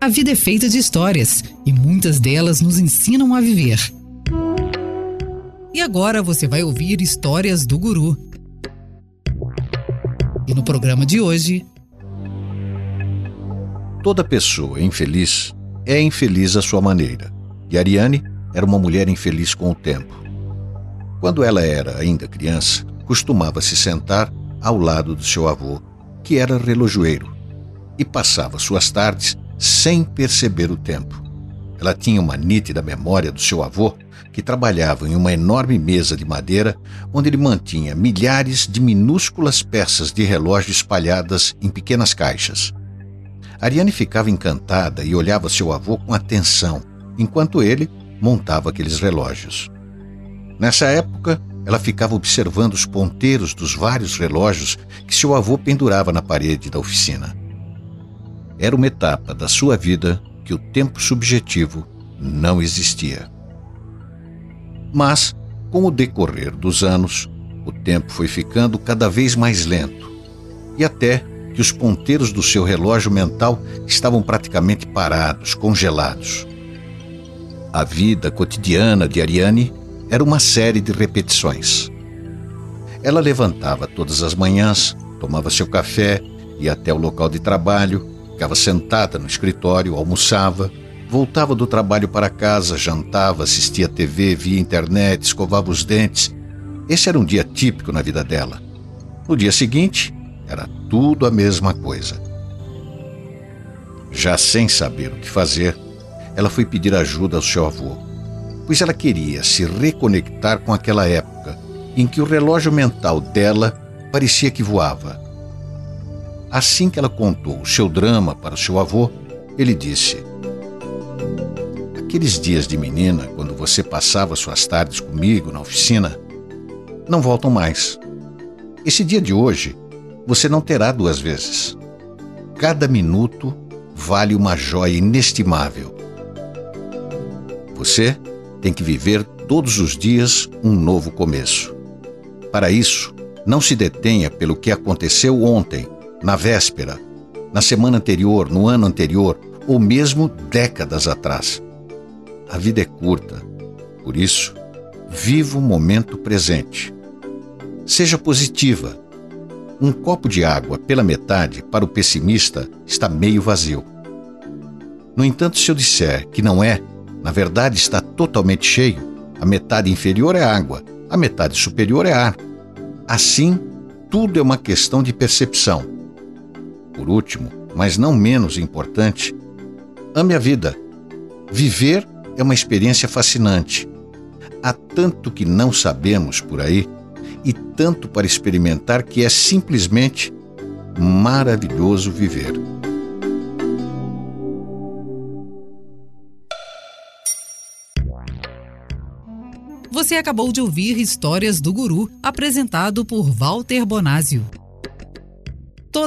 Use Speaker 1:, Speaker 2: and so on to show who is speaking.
Speaker 1: A vida é feita de histórias e muitas delas nos ensinam a viver. E agora você vai ouvir histórias do Guru. E no programa de hoje.
Speaker 2: Toda pessoa infeliz é infeliz à sua maneira. E Ariane era uma mulher infeliz com o tempo. Quando ela era ainda criança, costumava se sentar ao lado do seu avô, que era relojoeiro, e passava suas tardes sem perceber o tempo. Ela tinha uma nítida memória do seu avô, que trabalhava em uma enorme mesa de madeira onde ele mantinha milhares de minúsculas peças de relógio espalhadas em pequenas caixas. Ariane ficava encantada e olhava seu avô com atenção, enquanto ele montava aqueles relógios. Nessa época, ela ficava observando os ponteiros dos vários relógios que seu avô pendurava na parede da oficina. Era uma etapa da sua vida que o tempo subjetivo não existia. Mas, com o decorrer dos anos, o tempo foi ficando cada vez mais lento e até que os ponteiros do seu relógio mental estavam praticamente parados, congelados. A vida cotidiana de Ariane era uma série de repetições. Ela levantava todas as manhãs, tomava seu café, ia até o local de trabalho, ficava sentada no escritório, almoçava, voltava do trabalho para casa, jantava, assistia TV, via internet, escovava os dentes. Esse era um dia típico na vida dela. No dia seguinte, era tudo a mesma coisa. Já sem saber o que fazer, ela foi pedir ajuda ao seu avô, pois ela queria se reconectar com aquela época em que o relógio mental dela parecia que voava. Assim que ela contou o seu drama para seu avô, ele disse: Aqueles dias de menina, quando você passava suas tardes comigo na oficina, não voltam mais. Esse dia de hoje, você não terá duas vezes. Cada minuto vale uma joia inestimável. Você tem que viver todos os dias um novo começo. Para isso, não se detenha pelo que aconteceu ontem, na véspera, na semana anterior, no ano anterior ou mesmo décadas atrás. A vida é curta, por isso, viva o momento presente. Seja positiva. Um copo de água pela metade para o pessimista está meio vazio. No entanto, se eu disser que não é, na verdade está totalmente cheio. A metade inferior é água, a metade superior é ar. Assim, tudo é uma questão de percepção. Por último, mas não menos importante, ame a vida. Viver é uma experiência fascinante. Há tanto que não sabemos por aí e tanto para experimentar que é simplesmente maravilhoso viver.
Speaker 1: Você acabou de ouvir Histórias do Guru, apresentado por Walter Bonásio.